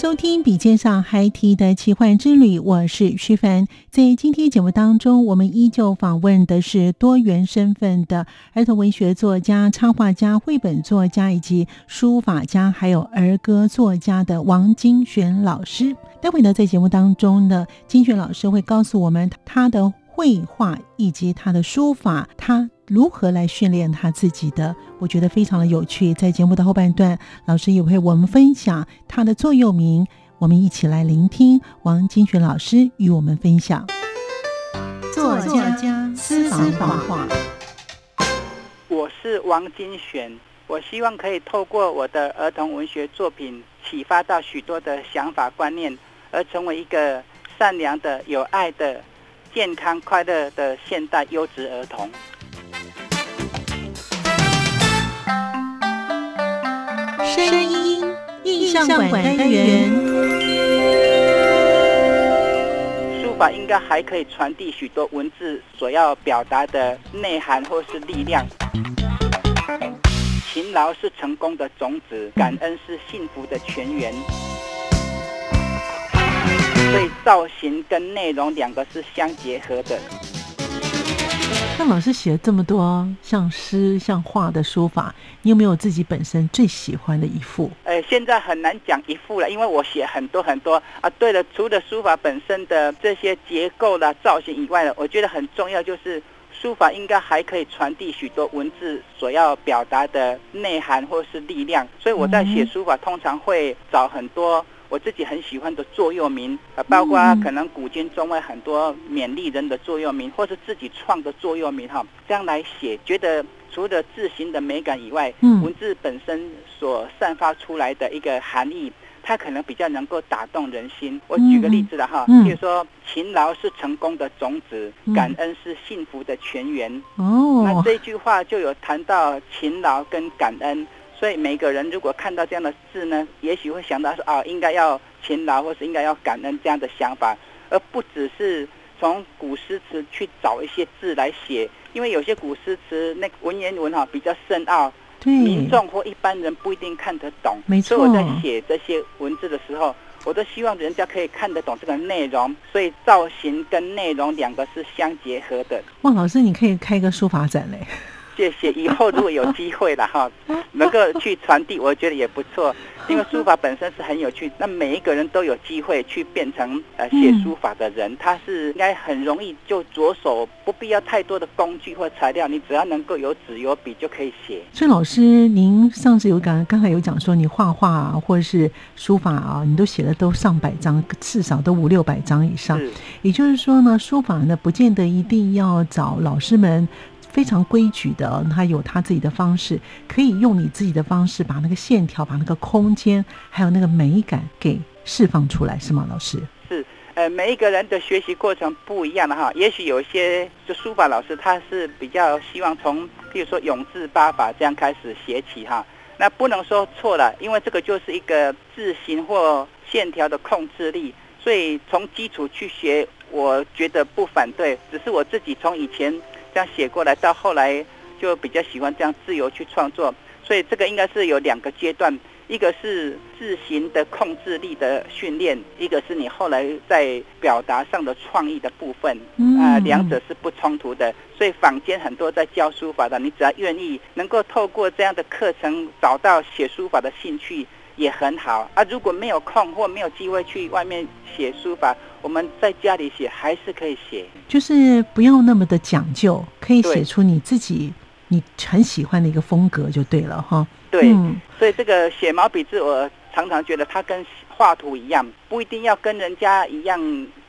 收听《笔尖上孩提的奇幻之旅》，我是徐凡。在今天节目当中，我们依旧访问的是多元身份的儿童文学作家、插画家、绘本作家以及书法家，还有儿歌作家的王金璇老师。待会呢，在节目当中呢，金璇老师会告诉我们他的绘画以及他的书法，他。如何来训练他自己的？我觉得非常的有趣。在节目的后半段，老师也会我们分享他的座右铭，我们一起来聆听王金璇老师与我们分享。作家私房话，我是王金璇，我希望可以透过我的儿童文学作品，启发到许多的想法观念，而成为一个善良的、有爱的、健康快乐的现代优质儿童。声音印象馆单元，书法应该还可以传递许多文字所要表达的内涵或是力量。勤劳是成功的种子，感恩是幸福的泉源。所以造型跟内容两个是相结合的。那老师写了这么多像诗像画的书法，你有没有自己本身最喜欢的一幅？呃，现在很难讲一幅了，因为我写很多很多啊。对了，除了书法本身的这些结构啦、造型以外呢，我觉得很重要就是书法应该还可以传递许多文字所要表达的内涵或是力量。所以我在写书法通常会找很多。我自己很喜欢的座右铭，呃，包括可能古今中外很多勉励人的座右铭，或是自己创的座右铭，哈，这样来写，觉得除了字形的美感以外，文字本身所散发出来的一个含义，它可能比较能够打动人心。我举个例子了哈，比如说，勤劳是成功的种子，感恩是幸福的泉源。哦，那这句话就有谈到勤劳跟感恩。所以每个人如果看到这样的字呢，也许会想到说啊，应该要勤劳，或是应该要感恩这样的想法，而不只是从古诗词去找一些字来写，因为有些古诗词那文言文哈比较深奥，民众或一般人不一定看得懂。没错。所以我在写这些文字的时候，我都希望人家可以看得懂这个内容。所以造型跟内容两个是相结合的。哇，老师，你可以开一个书法展嘞。谢谢，以后如果有机会了哈，能够去传递，我觉得也不错。因为书法本身是很有趣，那每一个人都有机会去变成呃写书法的人，他是应该很容易就着手，不必要太多的工具或材料，你只要能够有纸有笔就可以写。所以老师，您上次有讲，刚才有讲说你画画啊，或者是书法啊，你都写了都上百张，至少都五六百张以上。也就是说呢，书法呢不见得一定要找老师们。非常规矩的，他有他自己的方式，可以用你自己的方式把那个线条、把那个空间还有那个美感给释放出来，是吗，老师？是，呃，每一个人的学习过程不一样的哈，也许有一些就书法老师他是比较希望从，比如说永字八法这样开始写起哈，那不能说错了，因为这个就是一个字形或线条的控制力，所以从基础去学，我觉得不反对，只是我自己从以前。这样写过来，到后来就比较喜欢这样自由去创作，所以这个应该是有两个阶段。一个是自行的控制力的训练，一个是你后来在表达上的创意的部分，啊，两者是不冲突的。所以坊间很多在教书法的，你只要愿意能够透过这样的课程找到写书法的兴趣，也很好啊。如果没有空或没有机会去外面写书法，我们在家里写还是可以写，就是不要那么的讲究，可以写出你自己你很喜欢的一个风格就对了哈。对，所以这个写毛笔字，我常常觉得它跟画图一样，不一定要跟人家一样，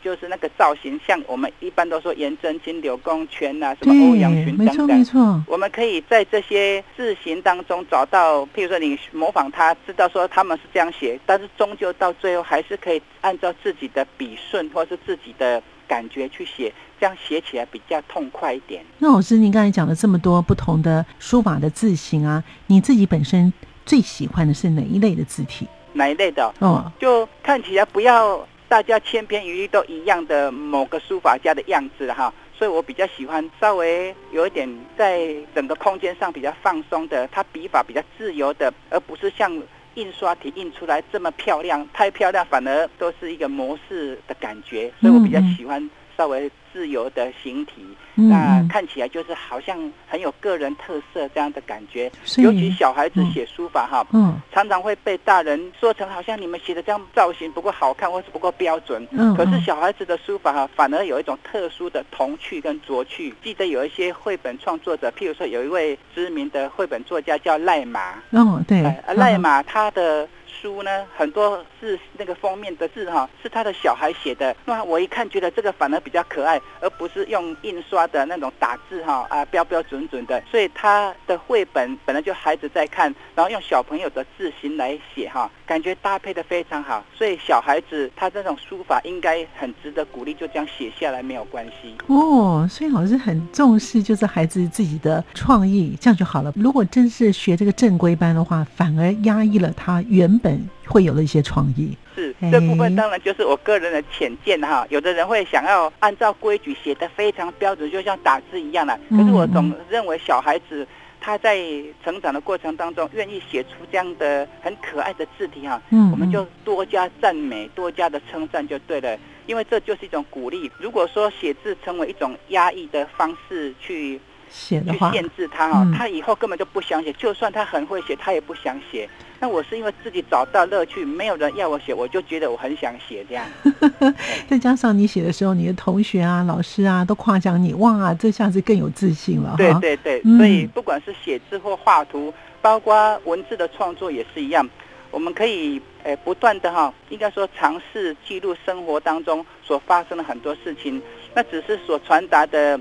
就是那个造型，像我们一般都说颜真卿、柳公权啊，什么欧阳询等等。没错没错。我们可以在这些字形当中找到，譬如说你模仿他，知道说他们是这样写，但是终究到最后还是可以按照自己的笔顺或是自己的感觉去写，这样写起来比较痛快一点。那老师，您刚才讲了这么多不同的书法的字形啊，你自己本身最喜欢的是哪一类的字体？哪一类的？哦，就看起来不要大家千篇一律都一样的某个书法家的样子哈，所以我比较喜欢稍微有一点在整个空间上比较放松的，它笔法比较自由的，而不是像印刷体印出来这么漂亮，太漂亮反而都是一个模式的感觉，所以我比较喜欢稍微。自由的形体，那看起来就是好像很有个人特色这样的感觉。尤其小孩子写书法哈，常常会被大人说成好像你们写的这样造型不够好看，或是不够标准。可是小孩子的书法哈，反而有一种特殊的童趣跟拙趣。记得有一些绘本创作者，譬如说有一位知名的绘本作家叫赖马。哦，对，赖马他的。书呢，很多是那个封面的字哈，是他的小孩写的。那我一看，觉得这个反而比较可爱，而不是用印刷的那种打字哈啊标标准准的。所以他的绘本本来就孩子在看，然后用小朋友的字形来写哈，感觉搭配的非常好。所以小孩子他这种书法应该很值得鼓励，就这样写下来没有关系。哦，所以老师很重视就是孩子自己的创意，这样就好了。如果真是学这个正规班的话，反而压抑了他原本。会有的一些创意，是这部分当然就是我个人的浅见哈。有的人会想要按照规矩写的非常标准，就像打字一样的。可是我总认为小孩子他在成长的过程当中，愿意写出这样的很可爱的字体哈嗯，我们就多加赞美，多加的称赞就对了。因为这就是一种鼓励。如果说写字成为一种压抑的方式去。写的去限制他哈，他以后根本就不想写。就算他很会写，他也不想写。那我是因为自己找到乐趣，没有人要我写，我就觉得我很想写这样。再加上你写的时候，你的同学啊、老师啊都夸奖你，哇，这下子更有自信了。对对对，所以不管是写字或画图，包括文字的创作也是一样。我们可以诶不断的哈，应该说尝试记录生活当中所发生的很多事情。那只是所传达的。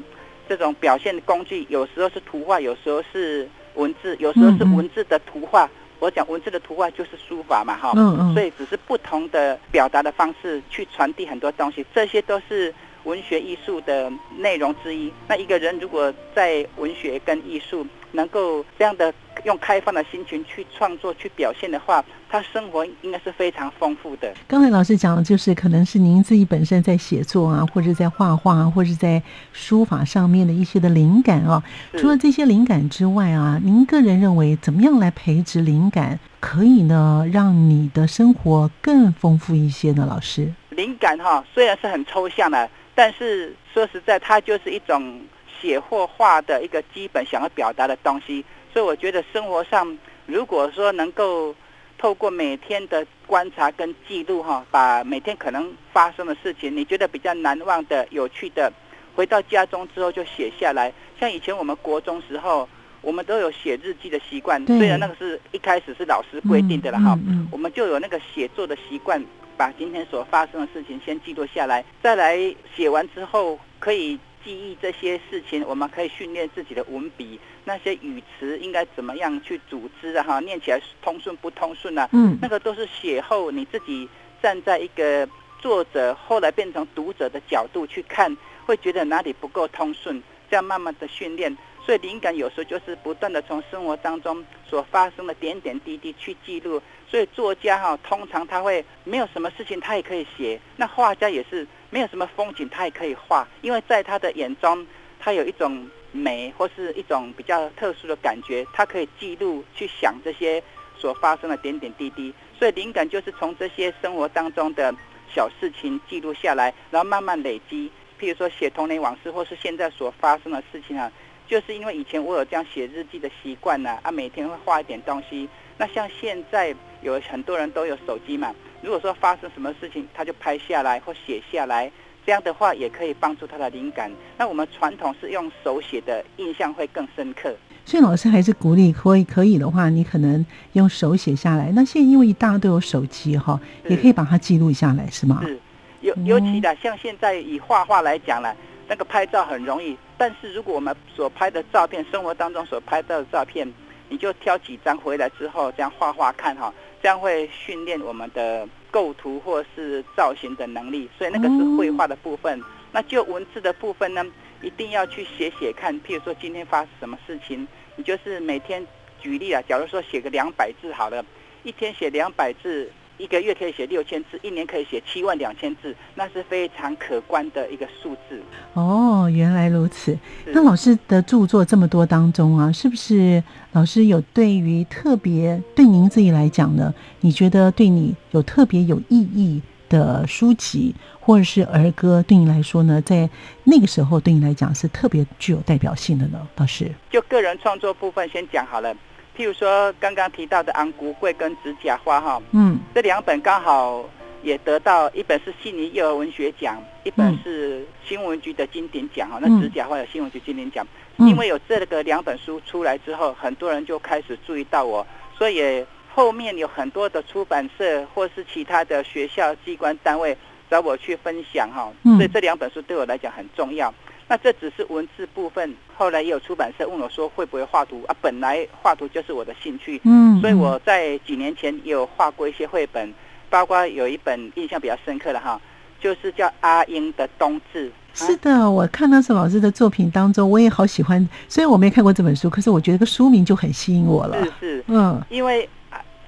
这种表现的工具，有时候是图画，有时候是文字，有时候是文字的图画。我讲文字的图画就是书法嘛，哈，所以只是不同的表达的方式去传递很多东西，这些都是文学艺术的内容之一。那一个人如果在文学跟艺术能够这样的用开放的心情去创作、去表现的话，他生活应该是非常丰富的。刚才老师讲的就是，可能是您自己本身在写作啊，或者在画画，或者在书法上面的一些的灵感啊。除了这些灵感之外啊，您个人认为怎么样来培植灵感，可以呢让你的生活更丰富一些呢？老师，灵感哈虽然是很抽象的，但是说实在，它就是一种写或画的一个基本想要表达的东西。所以我觉得生活上，如果说能够透过每天的观察跟记录，哈，把每天可能发生的事情，你觉得比较难忘的、有趣的，回到家中之后就写下来。像以前我们国中时候，我们都有写日记的习惯，虽然那个是一开始是老师规定的了，哈，我们就有那个写作的习惯，把今天所发生的事情先记录下来，再来写完之后可以。记忆这些事情，我们可以训练自己的文笔，那些语词应该怎么样去组织啊？哈，念起来通顺不通顺啊？嗯，那个都是写后你自己站在一个作者，后来变成读者的角度去看，会觉得哪里不够通顺，这样慢慢的训练。所以灵感有时候就是不断的从生活当中所发生的点点滴滴去记录。所以作家哈，通常他会没有什么事情，他也可以写。那画家也是没有什么风景，他也可以画，因为在他的眼中，他有一种美或是一种比较特殊的感觉，他可以记录去想这些所发生的点点滴滴。所以灵感就是从这些生活当中的小事情记录下来，然后慢慢累积。譬如说写童年往事，或是现在所发生的事情啊，就是因为以前我有这样写日记的习惯呢，啊，每天会画一点东西。那像现在有很多人都有手机嘛，如果说发生什么事情，他就拍下来或写下来，这样的话也可以帮助他的灵感。那我们传统是用手写的，印象会更深刻。所以老师还是鼓励，可以可以的话，你可能用手写下来。那现在因为大家都有手机哈，也可以把它记录下来，是吗？是，尤尤其的，像现在以画画来讲呢，那个拍照很容易。但是如果我们所拍的照片，生活当中所拍到的照片，你就挑几张回来之后，这样画画看哈，这这样会训练我们的构图或是造型的能力。所以那个是绘画的部分。那就文字的部分呢？一定要去写写看，譬如说今天发生什么事情，你就是每天举例啊。假如说写个两百字好了，一天写两百字，一个月可以写六千字，一年可以写七万两千字，那是非常可观的一个数字。哦，原来如此。那老师的著作这么多当中啊，是不是老师有对于特别对您自己来讲呢？你觉得对你有特别有意义？的书籍或者是儿歌，对你来说呢，在那个时候对你来讲是特别具有代表性的呢，老师。就个人创作部分先讲好了，譬如说刚刚提到的《安谷桂》跟《指甲花》哈，嗯，这两本刚好也得到一本是悉尼幼儿文学奖，一本是新闻局的经典奖哈。那《指甲花》有新闻局经典奖，因为有这个两本书出来之后，很多人就开始注意到我，所以。后面有很多的出版社或是其他的学校机关单位找我去分享哈，所以这两本书对我来讲很重要。那这只是文字部分，后来也有出版社问我说会不会画图啊？本来画图就是我的兴趣，嗯，所以我在几年前也有画过一些绘本，包括有一本印象比较深刻的哈，就是叫阿英的冬至。是的，我看到是老师的作品当中，我也好喜欢。虽然我没看过这本书，可是我觉得个书名就很吸引我了。是是，嗯，因为。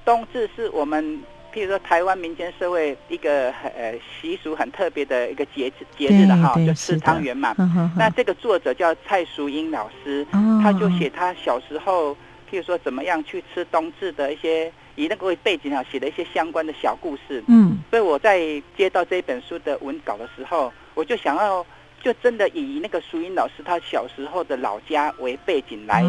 冬至是我们，譬如说台湾民间社会一个很呃习俗很特别的一个节节日的哈，就吃汤圆嘛。那这个作者叫蔡淑英老师，他就写他小时候，譬如说怎么样去吃冬至的一些以那个背景啊写的一些相关的小故事。嗯，所以我在接到这本书的文稿的时候，我就想要就真的以那个淑英老师他小时候的老家为背景来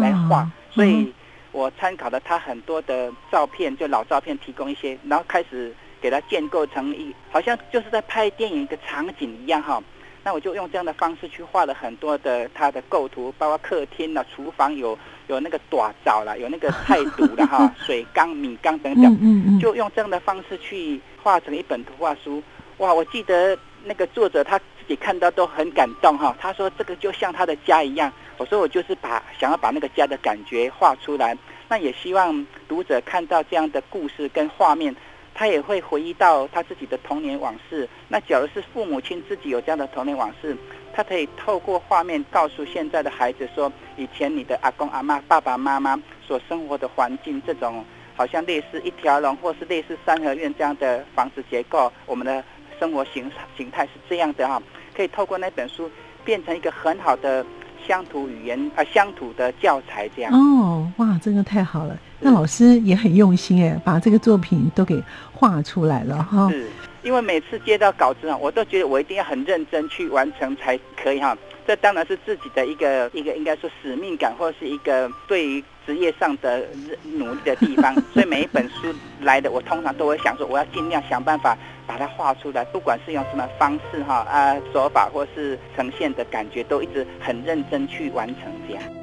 来画，所以。我参考了他很多的照片，就老照片，提供一些，然后开始给他建构成一，好像就是在拍电影一个场景一样哈。那我就用这样的方式去画了很多的他的构图，包括客厅啊、厨房有有那个短灶啦，有那个菜肚的哈，水缸、米缸等等，就用这样的方式去画成一本图画书。哇，我记得那个作者他自己看到都很感动哈，他说这个就像他的家一样。我说我就是把想要把那个家的感觉画出来，那也希望读者看到这样的故事跟画面，他也会回忆到他自己的童年往事。那假如是父母亲自己有这样的童年往事，他可以透过画面告诉现在的孩子说，以前你的阿公阿妈、爸爸妈妈所生活的环境，这种好像类似一条龙或是类似三合院这样的房子结构，我们的生活形形态是这样的哈。可以透过那本书变成一个很好的。乡土语言啊，乡土的教材这样哦，哇，真的太好了！那老师也很用心哎，把这个作品都给画出来了哈。是，因为每次接到稿子啊，我都觉得我一定要很认真去完成才可以哈。这当然是自己的一个一个应该说使命感，或者是一个对于职业上的努力的地方。所以每一本书来的，我通常都会想说，我要尽量想办法。把它画出来，不管是用什么方式哈啊手法，或是呈现的感觉，都一直很认真去完成这样。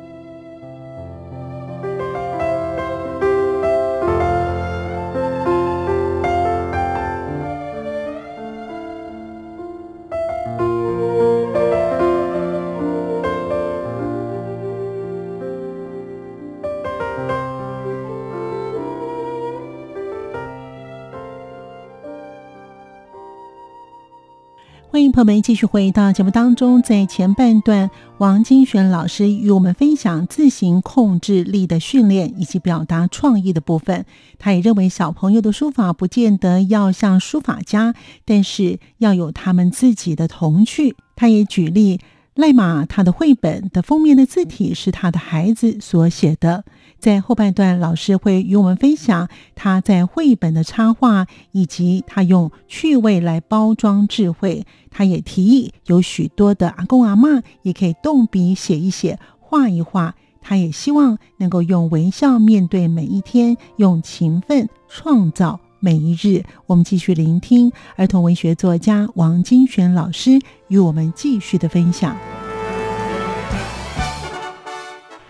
朋友们继续回到节目当中，在前半段，王金璇老师与我们分享自行控制力的训练以及表达创意的部分。他也认为小朋友的书法不见得要像书法家，但是要有他们自己的童趣。他也举例，赖马他的绘本的封面的字体是他的孩子所写的。在后半段，老师会与我们分享他在绘本的插画，以及他用趣味来包装智慧。他也提议有许多的阿公阿妈也可以动笔写一写、画一画。他也希望能够用微笑面对每一天，用勤奋创造每一日。我们继续聆听儿童文学作家王金璇老师与我们继续的分享。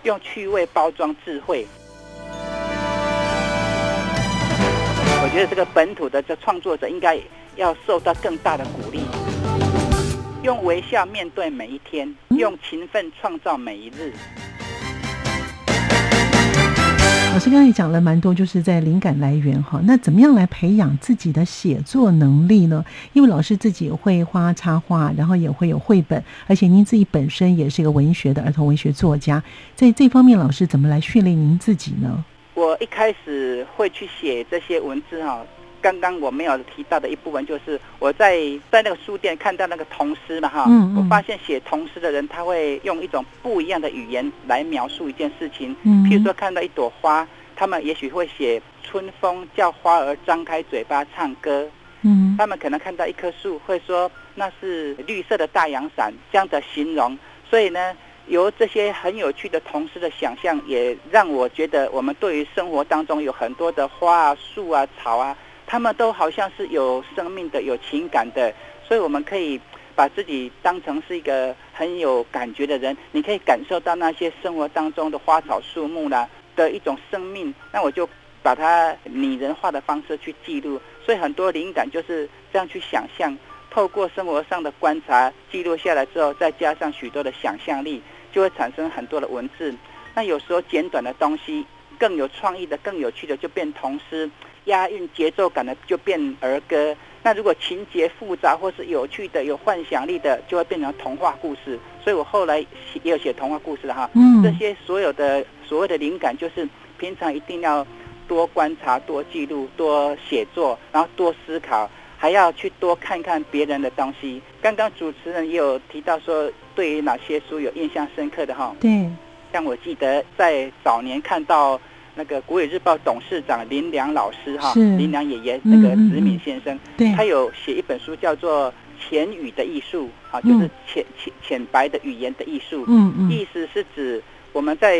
用趣味包装智慧，我觉得这个本土的这创作者应该要受到更大的鼓励。用微笑面对每一天，用勤奋创造每一日。老师刚才也讲了蛮多，就是在灵感来源哈。那怎么样来培养自己的写作能力呢？因为老师自己会画插画，然后也会有绘本，而且您自己本身也是一个文学的儿童文学作家，在这方面，老师怎么来训练您自己呢？我一开始会去写这些文字哈。刚刚我没有提到的一部分，就是我在在那个书店看到那个童诗嘛哈。嗯我发现写童诗的人，他会用一种不一样的语言来描述一件事情。嗯。譬如说看到一朵花，他们也许会写春风叫花儿张开嘴巴唱歌。嗯。他们可能看到一棵树，会说那是绿色的大阳伞，这样的形容。所以呢，由这些很有趣的童诗的想象，也让我觉得我们对于生活当中有很多的花啊、树啊、草啊。他们都好像是有生命的、有情感的，所以我们可以把自己当成是一个很有感觉的人。你可以感受到那些生活当中的花草树木啦的一种生命，那我就把它拟人化的方式去记录。所以很多灵感就是这样去想象，透过生活上的观察记录下来之后，再加上许多的想象力，就会产生很多的文字。那有时候简短的东西，更有创意的、更有趣的，就变童诗。押韵节奏感的就变儿歌，那如果情节复杂或是有趣的、有幻想力的，就会变成童话故事。所以我后来也有写童话故事的哈。嗯，这些所有的所谓的灵感，就是平常一定要多观察、多记录、多写作，然后多思考，还要去多看看别人的东西。刚刚主持人也有提到说，对于哪些书有印象深刻的哈？对，像我记得在早年看到。那个《国语日报》董事长林良老师哈，林良爷爷那个子敏先生，他有写一本书叫做《浅语的艺术》啊，就是浅浅浅白的语言的艺术。嗯嗯，意思是指我们在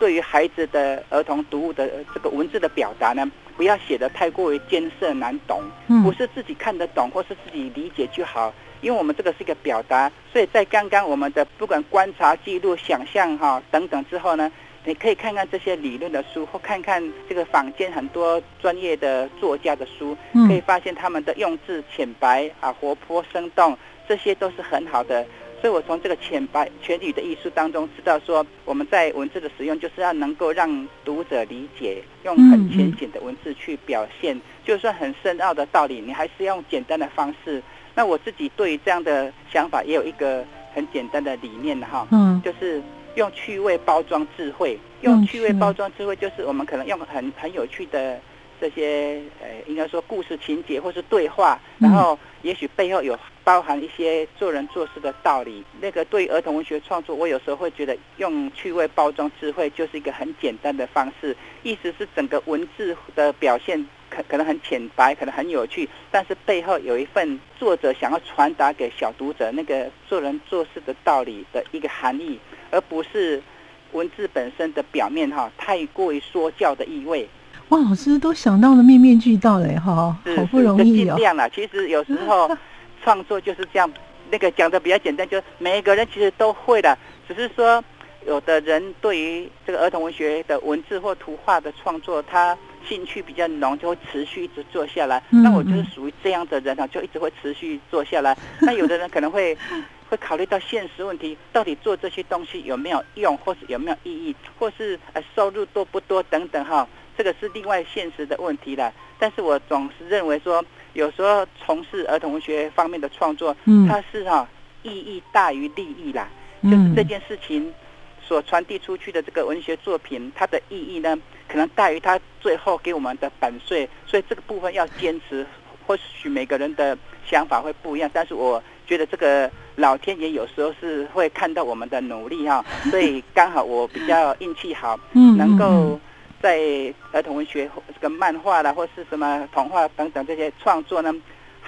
对于孩子的儿童读物的这个文字的表达呢，不要写的太过于艰涩难懂，不是自己看得懂或是自己理解就好，因为我们这个是一个表达，所以在刚刚我们的不管观察、记录、想象哈等等之后呢。你可以看看这些理论的书，或看看这个坊间很多专业的作家的书，可以发现他们的用字浅白啊，活泼生动，这些都是很好的。所以我从这个浅白全语的艺术当中知道，说我们在文字的使用，就是要能够让读者理解，用很浅显的文字去表现。就算很深奥的道理，你还是要用简单的方式。那我自己对于这样的想法，也有一个很简单的理念哈，嗯，就是。用趣味包装智慧，用趣味包装智慧，就是我们可能用很很有趣的这些呃，应该说故事情节或是对话，然后也许背后有包含一些做人做事的道理。那个对儿童文学创作，我有时候会觉得用趣味包装智慧就是一个很简单的方式，意思是整个文字的表现可可能很浅白，可能很有趣，但是背后有一份作者想要传达给小读者那个做人做事的道理的一个含义。而不是文字本身的表面哈，太过于说教的意味。哇，老师都想到了面面俱到嘞哈，好不容易哦。尽量了，其实有时候 创作就是这样，那个讲的比较简单，就是每一个人其实都会的，只是说有的人对于这个儿童文学的文字或图画的创作，他兴趣比较浓，就会持续一直做下来。那我就是属于这样的人啊，就一直会持续做下来。那有的人可能会。会考虑到现实问题，到底做这些东西有没有用，或是有没有意义，或是呃收入多不多等等哈，这个是另外现实的问题了。但是我总是认为说，有时候从事儿童文学方面的创作，它是哈意义大于利益啦，就是这件事情所传递出去的这个文学作品，它的意义呢，可能大于它最后给我们的版税，所以这个部分要坚持。或许每个人的想法会不一样，但是我。觉得这个老天爷有时候是会看到我们的努力哈，所以刚好我比较运气好，嗯能够在儿童文学这个漫画啦，或是什么童话等等这些创作呢。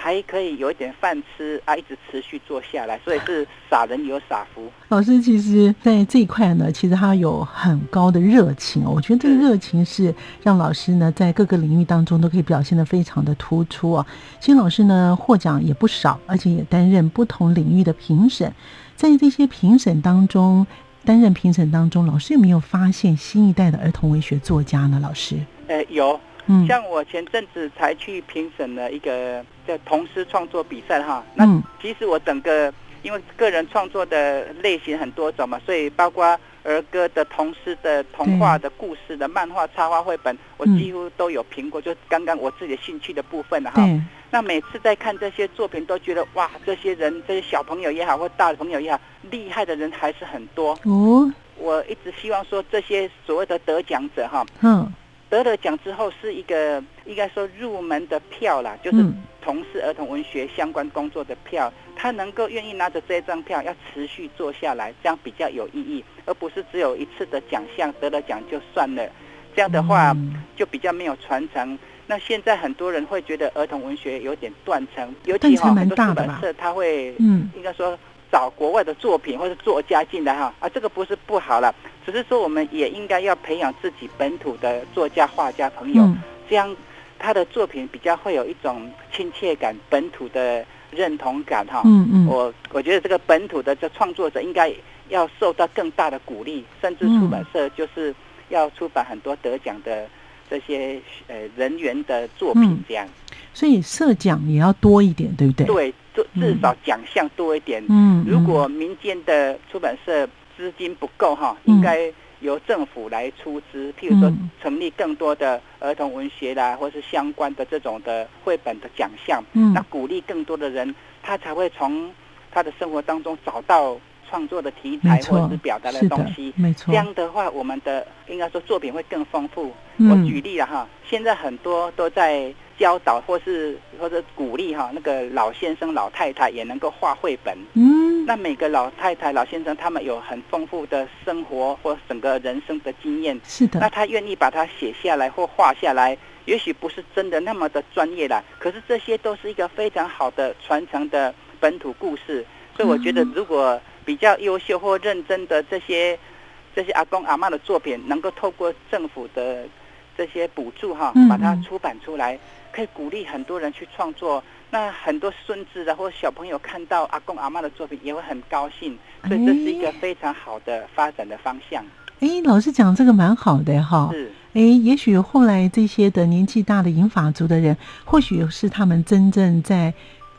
还可以有一点饭吃啊，一直持续做下来，所以是傻人有傻福。老师其实，在这一块呢，其实他有很高的热情哦。我觉得这个热情是让老师呢，在各个领域当中都可以表现的非常的突出哦。其实老师呢，获奖也不少，而且也担任不同领域的评审。在这些评审当中，担任评审当中，老师有没有发现新一代的儿童文学作家呢？老师，呃，有。嗯，像我前阵子才去评审了一个叫童诗创作比赛哈，那其实我整个因为个人创作的类型很多种嘛，所以包括儿歌的、童诗的、童话的故事的、漫画、插画、绘本，我几乎都有评过。就刚刚我自己的兴趣的部分哈，那每次在看这些作品，都觉得哇，这些人这些小朋友也好，或大朋友也好，厉害的人还是很多哦。我一直希望说这些所谓的得奖者哈，嗯。得了奖之后是一个应该说入门的票啦，就是从事儿童文学相关工作的票，他能够愿意拿着这张票要持续做下来，这样比较有意义，而不是只有一次的奖项得了奖就算了，这样的话就比较没有传承。那现在很多人会觉得儿童文学有点断层，尤其哈很多出版社他会嗯应该说。找国外的作品或者作家进来哈啊，这个不是不好了，只是说我们也应该要培养自己本土的作家画家朋友，这样他的作品比较会有一种亲切感、本土的认同感哈。嗯嗯，我我觉得这个本土的这创作者应该要受到更大的鼓励，甚至出版社就是要出版很多得奖的这些呃人员的作品这样。所以设奖也要多一点，对不对？对。至至少奖项多一点。嗯，如果民间的出版社资金不够哈，应该由政府来出资，譬如说成立更多的儿童文学啦，或是相关的这种的绘本的奖项。嗯，那鼓励更多的人，他才会从他的生活当中找到创作的题材或者是表达的东西。没错，这样的话，我们的应该说作品会更丰富。我举例了哈，现在很多都在。教导或是或者鼓励哈，那个老先生老太太也能够画绘本。嗯，那每个老太太老先生他们有很丰富的生活或整个人生的经验。是的。那他愿意把它写下来或画下来，也许不是真的那么的专业啦，可是这些都是一个非常好的传承的本土故事。所以我觉得，如果比较优秀或认真的这些这些阿公阿妈的作品，能够透过政府的这些补助哈，把它出版出来。可以鼓励很多人去创作，那很多孙子的或小朋友看到阿公阿妈的作品也会很高兴，所以这是一个非常好的发展的方向。哎，老师讲这个蛮好的哈。是。哎，也许后来这些的年纪大的银发族的人，或许是他们真正在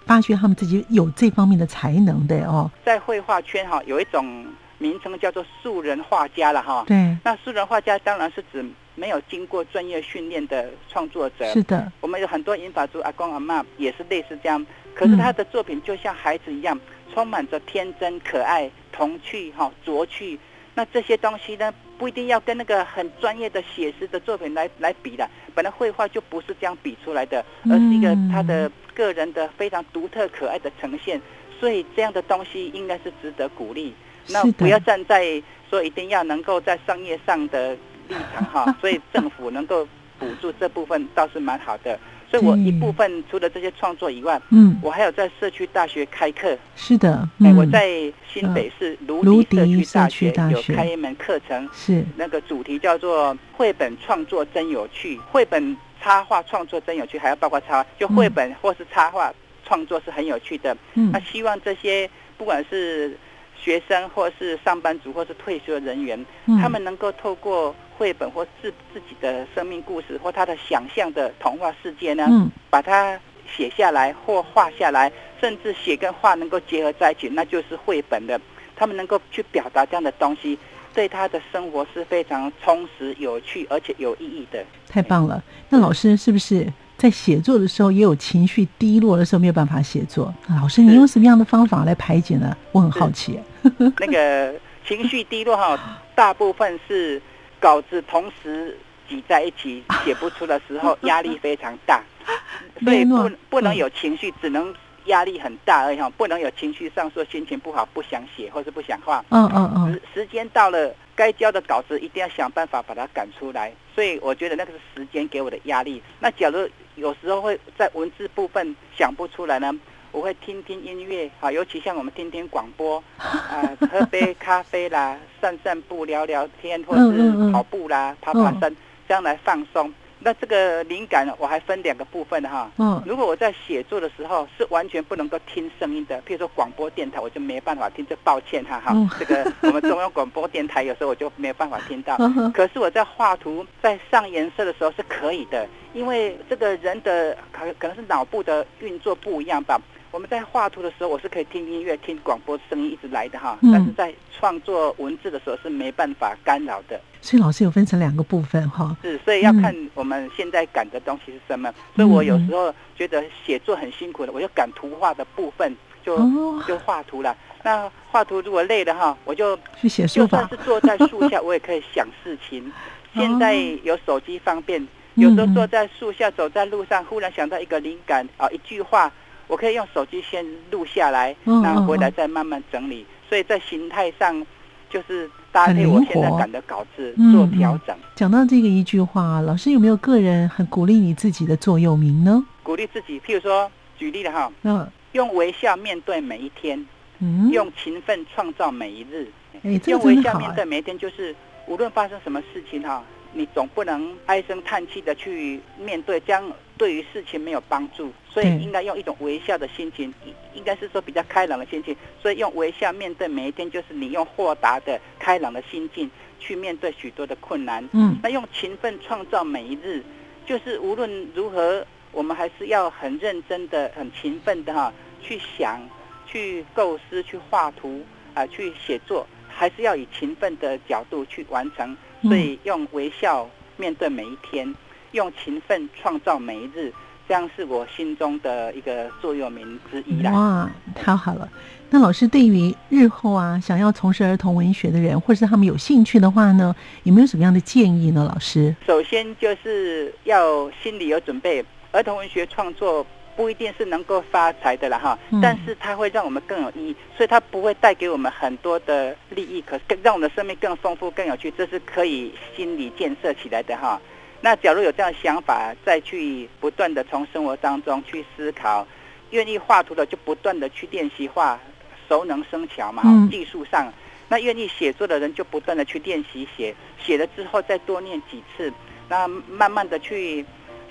发掘他们自己有这方面的才能的哦。在绘画圈哈，有一种名称叫做素人画家了哈。对。那素人画家当然是指。没有经过专业训练的创作者，是的，我们有很多银发族阿公阿妈也是类似这样。可是他的作品就像孩子一样，充满着天真、可爱、童趣、哈拙趣。那这些东西呢，不一定要跟那个很专业的写实的作品来来比的。本来绘画就不是这样比出来的，而是一个他的个人的非常独特、可爱的呈现。所以这样的东西应该是值得鼓励。那不要站在说一定要能够在商业上的。立场哈，所以政府能够补助这部分倒是蛮好的。所以我一部分除了这些创作以外，嗯，我还有在社区大学开课。是的，哎，我在新北市芦笛社区大学有开一门课程，是那个主题叫做绘本创作真有趣，绘本插画创作真有趣，还要包括插就绘本或是插画创作是很有趣的。嗯，那希望这些不管是学生或是上班族或是退休人员，他们能够透过绘本或自自己的生命故事，或他的想象的童话世界呢，把它写下来或画下来，甚至写跟画能够结合在一起，那就是绘本的。他们能够去表达这样的东西，对他的生活是非常充实、有趣而且有意义的。太棒了！那老师是不是在写作的时候也有情绪低落的时候没有办法写作？老师，你用什么样的方法来排解呢？我很好奇。那个情绪低落哈，大部分是。稿子同时挤在一起写不出的时候，压力非常大，所以不不能有情绪，只能压力很大而已哈，不能有情绪上说心情不好、不想写或是不想画。嗯嗯嗯。时时间到了，该交的稿子一定要想办法把它赶出来。所以我觉得那个是时间给我的压力。那假如有时候会在文字部分想不出来呢，我会听听音乐啊，尤其像我们听听广播啊，喝杯咖啡啦，散散步、聊聊天，或是跑步啦、爬爬山，这样来放松。那这个灵感我还分两个部分哈。嗯。如果我在写作的时候是完全不能够听声音的，譬如说广播电台，我就没办法听，就抱歉哈哈。这个我们中央广播电台有时候我就没有办法听到。可是我在画图、在上颜色的时候是可以的，因为这个人的可可能是脑部的运作不一样吧。我们在画图的时候，我是可以听音乐、听广播声音一直来的哈。但是在创作文字的时候是没办法干扰的。所以老师有分成两个部分哈。是，所以要看我们现在赶的东西是什么。所以我有时候觉得写作很辛苦的，我就赶图画的部分，就就画图了。那画图如果累了哈，我就去写就算是坐在树下，我也可以想事情。现在有手机方便，有时候坐在树下，走在路上，忽然想到一个灵感啊，一句话。我可以用手机先录下来，那回来再慢慢整理。所以在形态上，就是搭配我现在赶的稿子做调整。讲到这个一句话，老师有没有个人很鼓励你自己的座右铭呢？鼓励自己，譬如说举例的哈，嗯，用微笑面对每一天，嗯，用勤奋创造每一日。用微笑面对每一天，就是无论发生什么事情哈。你总不能唉声叹气的去面对，这样对于事情没有帮助。所以应该用一种微笑的心情，应该是说比较开朗的心情。所以用微笑面对每一天，就是你用豁达的、开朗的心境去面对许多的困难。嗯，那用勤奋创造每一日，就是无论如何，我们还是要很认真的、很勤奋的哈，去想、去构思、去画图啊，去写作，还是要以勤奋的角度去完成。所以用微笑面对每一天，用勤奋创造每一日，这样是我心中的一个座右铭之一啦。哇，太好了！那老师对于日后啊，想要从事儿童文学的人，或者是他们有兴趣的话呢，有没有什么样的建议呢？老师，首先就是要心里有准备，儿童文学创作。不一定是能够发财的了哈，但是它会让我们更有意义，所以它不会带给我们很多的利益，可更让我们的生命更丰富、更有趣，这是可以心理建设起来的哈。那假如有这样想法，再去不断的从生活当中去思考，愿意画图的就不断的去练习画，熟能生巧嘛，技术上；那愿意写作的人就不断的去练习写，写了之后再多念几次，那慢慢的去。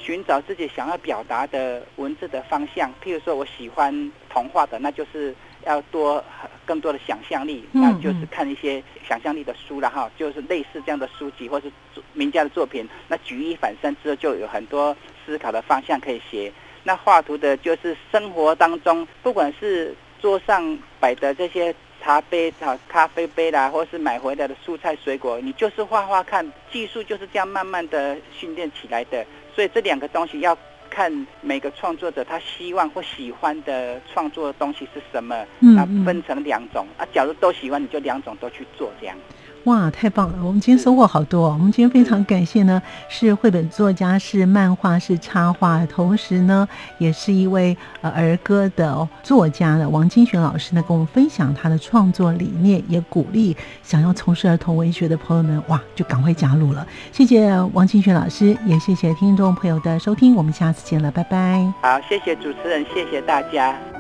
寻找自己想要表达的文字的方向，譬如说我喜欢童话的，那就是要多更多的想象力，那就是看一些想象力的书了哈，就是类似这样的书籍或是名家的作品，那举一反三之后就有很多思考的方向可以写。那画图的就是生活当中，不管是桌上摆的这些茶杯、啊咖啡杯啦，或是买回来的蔬菜水果，你就是画画看，技术就是这样慢慢的训练起来的。所以这两个东西要看每个创作者他希望或喜欢的创作东西是什么，那分成两种啊。假如都喜欢，你就两种都去做这样。哇，太棒了！我们今天收获好多。我们今天非常感谢呢，是绘本作家，是漫画，是插画，同时呢，也是一位呃儿歌的作家的王金璇老师呢，跟我们分享他的创作理念，也鼓励想要从事儿童文学的朋友们，哇，就赶快加入了。谢谢王金璇老师，也谢谢听众朋友的收听，我们下次见了，拜拜。好，谢谢主持人，谢谢大家。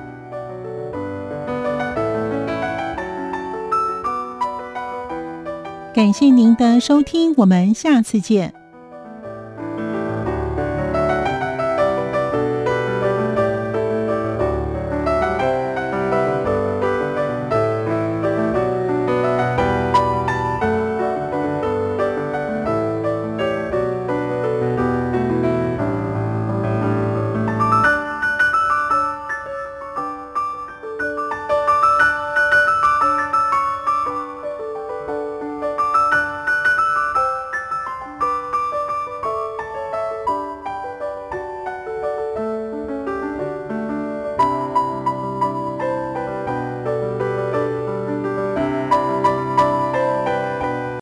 感谢您的收听，我们下次见。